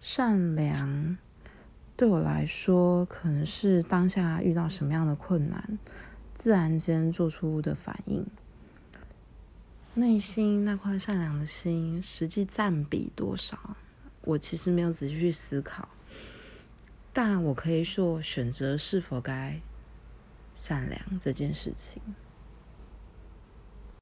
善良对我来说可能是当下遇到什么样的困难自然间做出的反应。内心那块善良的心实际占比多少我其实没有仔细去思考。但我可以说选择是否该善良这件事情。